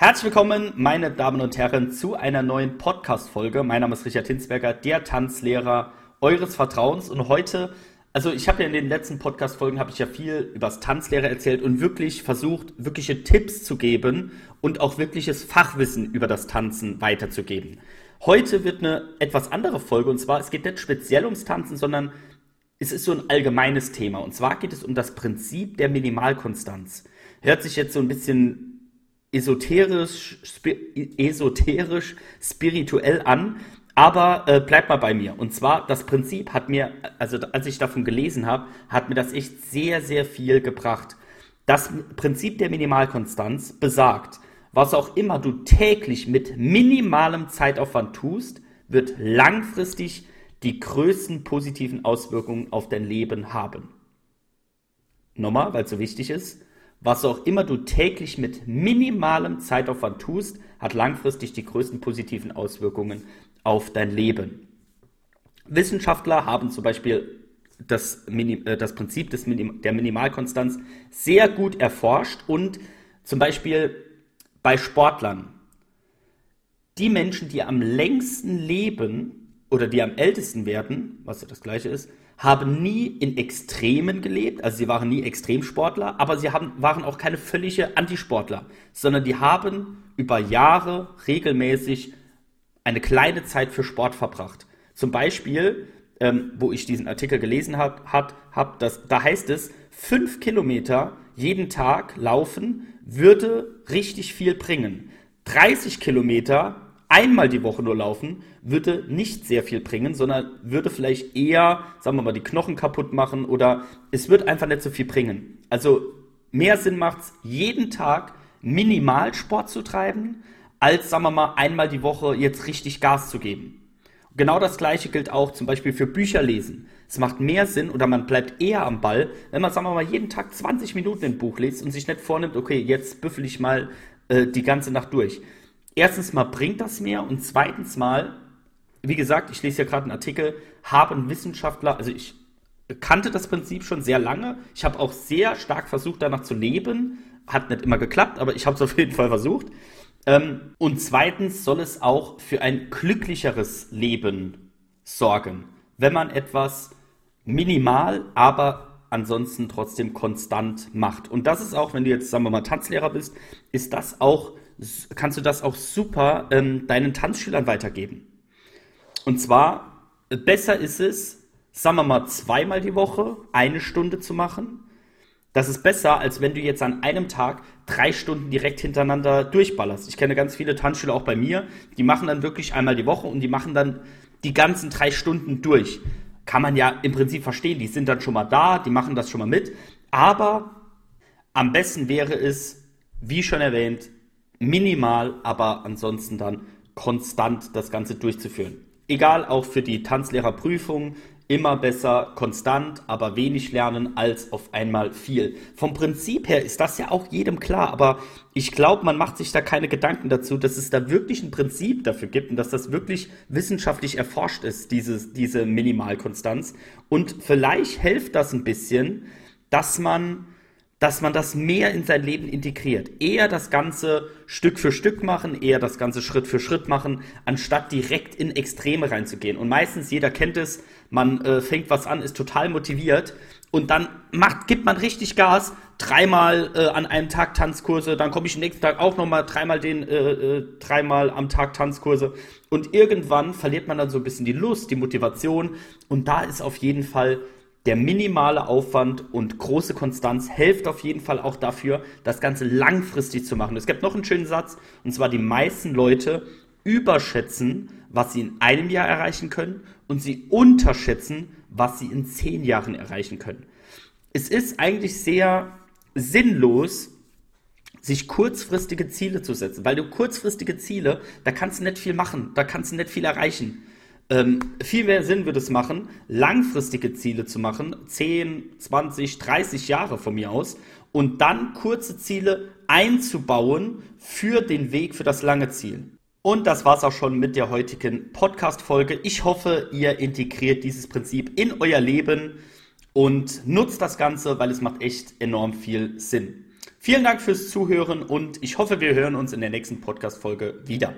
Herzlich willkommen, meine Damen und Herren, zu einer neuen Podcast-Folge. Mein Name ist Richard Hinsberger, der Tanzlehrer eures Vertrauens. Und heute, also ich habe ja in den letzten Podcast-Folgen habe ich ja viel über das Tanzlehrer erzählt und wirklich versucht, wirkliche Tipps zu geben und auch wirkliches Fachwissen über das Tanzen weiterzugeben. Heute wird eine etwas andere Folge und zwar, es geht nicht speziell ums Tanzen, sondern es ist so ein allgemeines Thema. Und zwar geht es um das Prinzip der Minimalkonstanz. Hört sich jetzt so ein bisschen esoterisch, spi esoterisch, spirituell an, aber äh, bleibt mal bei mir. Und zwar, das Prinzip hat mir, also als ich davon gelesen habe, hat mir das echt sehr, sehr viel gebracht. Das Prinzip der Minimalkonstanz besagt, was auch immer du täglich mit minimalem Zeitaufwand tust, wird langfristig die größten positiven Auswirkungen auf dein Leben haben. Nochmal, weil es so wichtig ist. Was auch immer du täglich mit minimalem Zeitaufwand tust, hat langfristig die größten positiven Auswirkungen auf dein Leben. Wissenschaftler haben zum Beispiel das, äh, das Prinzip des Minim der Minimalkonstanz sehr gut erforscht und zum Beispiel bei Sportlern. Die Menschen, die am längsten leben oder die am ältesten werden, was ja das gleiche ist, haben nie in Extremen gelebt, also sie waren nie Extremsportler, aber sie haben, waren auch keine völlige Antisportler, sondern die haben über Jahre regelmäßig eine kleine Zeit für Sport verbracht. Zum Beispiel, ähm, wo ich diesen Artikel gelesen habe, hat, hab da heißt es, fünf Kilometer jeden Tag laufen würde richtig viel bringen. 30 Kilometer einmal die Woche nur laufen, würde nicht sehr viel bringen, sondern würde vielleicht eher, sagen wir mal, die Knochen kaputt machen oder es wird einfach nicht so viel bringen. Also mehr Sinn macht es, jeden Tag minimal Sport zu treiben, als, sagen wir mal, einmal die Woche jetzt richtig Gas zu geben. Genau das gleiche gilt auch zum Beispiel für Bücher lesen. Es macht mehr Sinn oder man bleibt eher am Ball, wenn man, sagen wir mal, jeden Tag 20 Minuten ein Buch liest und sich nicht vornimmt, okay, jetzt büffel ich mal äh, die ganze Nacht durch erstens mal bringt das mehr und zweitens mal, wie gesagt, ich lese ja gerade einen Artikel, haben Wissenschaftler, also ich kannte das Prinzip schon sehr lange. Ich habe auch sehr stark versucht, danach zu leben. Hat nicht immer geklappt, aber ich habe es auf jeden Fall versucht. Ähm, und zweitens soll es auch für ein glücklicheres Leben sorgen, wenn man etwas minimal, aber ansonsten trotzdem konstant macht. Und das ist auch, wenn du jetzt, sagen wir mal, Tanzlehrer bist, ist das auch kannst du das auch super ähm, deinen Tanzschülern weitergeben. Und zwar, besser ist es, sagen wir mal, zweimal die Woche eine Stunde zu machen. Das ist besser, als wenn du jetzt an einem Tag drei Stunden direkt hintereinander durchballerst. Ich kenne ganz viele Tanzschüler auch bei mir, die machen dann wirklich einmal die Woche und die machen dann die ganzen drei Stunden durch. Kann man ja im Prinzip verstehen, die sind dann schon mal da, die machen das schon mal mit. Aber am besten wäre es, wie schon erwähnt, minimal, aber ansonsten dann konstant das Ganze durchzuführen. Egal, auch für die Tanzlehrerprüfung, immer besser konstant, aber wenig lernen als auf einmal viel. Vom Prinzip her ist das ja auch jedem klar, aber ich glaube, man macht sich da keine Gedanken dazu, dass es da wirklich ein Prinzip dafür gibt und dass das wirklich wissenschaftlich erforscht ist, dieses, diese Minimalkonstanz. Und vielleicht hilft das ein bisschen, dass man dass man das mehr in sein Leben integriert. Eher das Ganze Stück für Stück machen, eher das Ganze Schritt für Schritt machen, anstatt direkt in Extreme reinzugehen. Und meistens, jeder kennt es, man äh, fängt was an, ist total motiviert und dann macht, gibt man richtig Gas, dreimal äh, an einem Tag Tanzkurse, dann komme ich am nächsten Tag auch nochmal dreimal den, äh, äh, dreimal am Tag Tanzkurse und irgendwann verliert man dann so ein bisschen die Lust, die Motivation und da ist auf jeden Fall der minimale Aufwand und große Konstanz hilft auf jeden Fall auch dafür, das Ganze langfristig zu machen. Es gibt noch einen schönen Satz, und zwar die meisten Leute überschätzen, was sie in einem Jahr erreichen können und sie unterschätzen, was sie in zehn Jahren erreichen können. Es ist eigentlich sehr sinnlos, sich kurzfristige Ziele zu setzen, weil du kurzfristige Ziele, da kannst du nicht viel machen, da kannst du nicht viel erreichen. Ähm, viel mehr Sinn würde es machen, langfristige Ziele zu machen, 10, 20, 30 Jahre von mir aus, und dann kurze Ziele einzubauen für den Weg für das lange Ziel. Und das war's auch schon mit der heutigen Podcast-Folge. Ich hoffe, ihr integriert dieses Prinzip in euer Leben und nutzt das Ganze, weil es macht echt enorm viel Sinn. Vielen Dank fürs Zuhören und ich hoffe, wir hören uns in der nächsten Podcast-Folge wieder.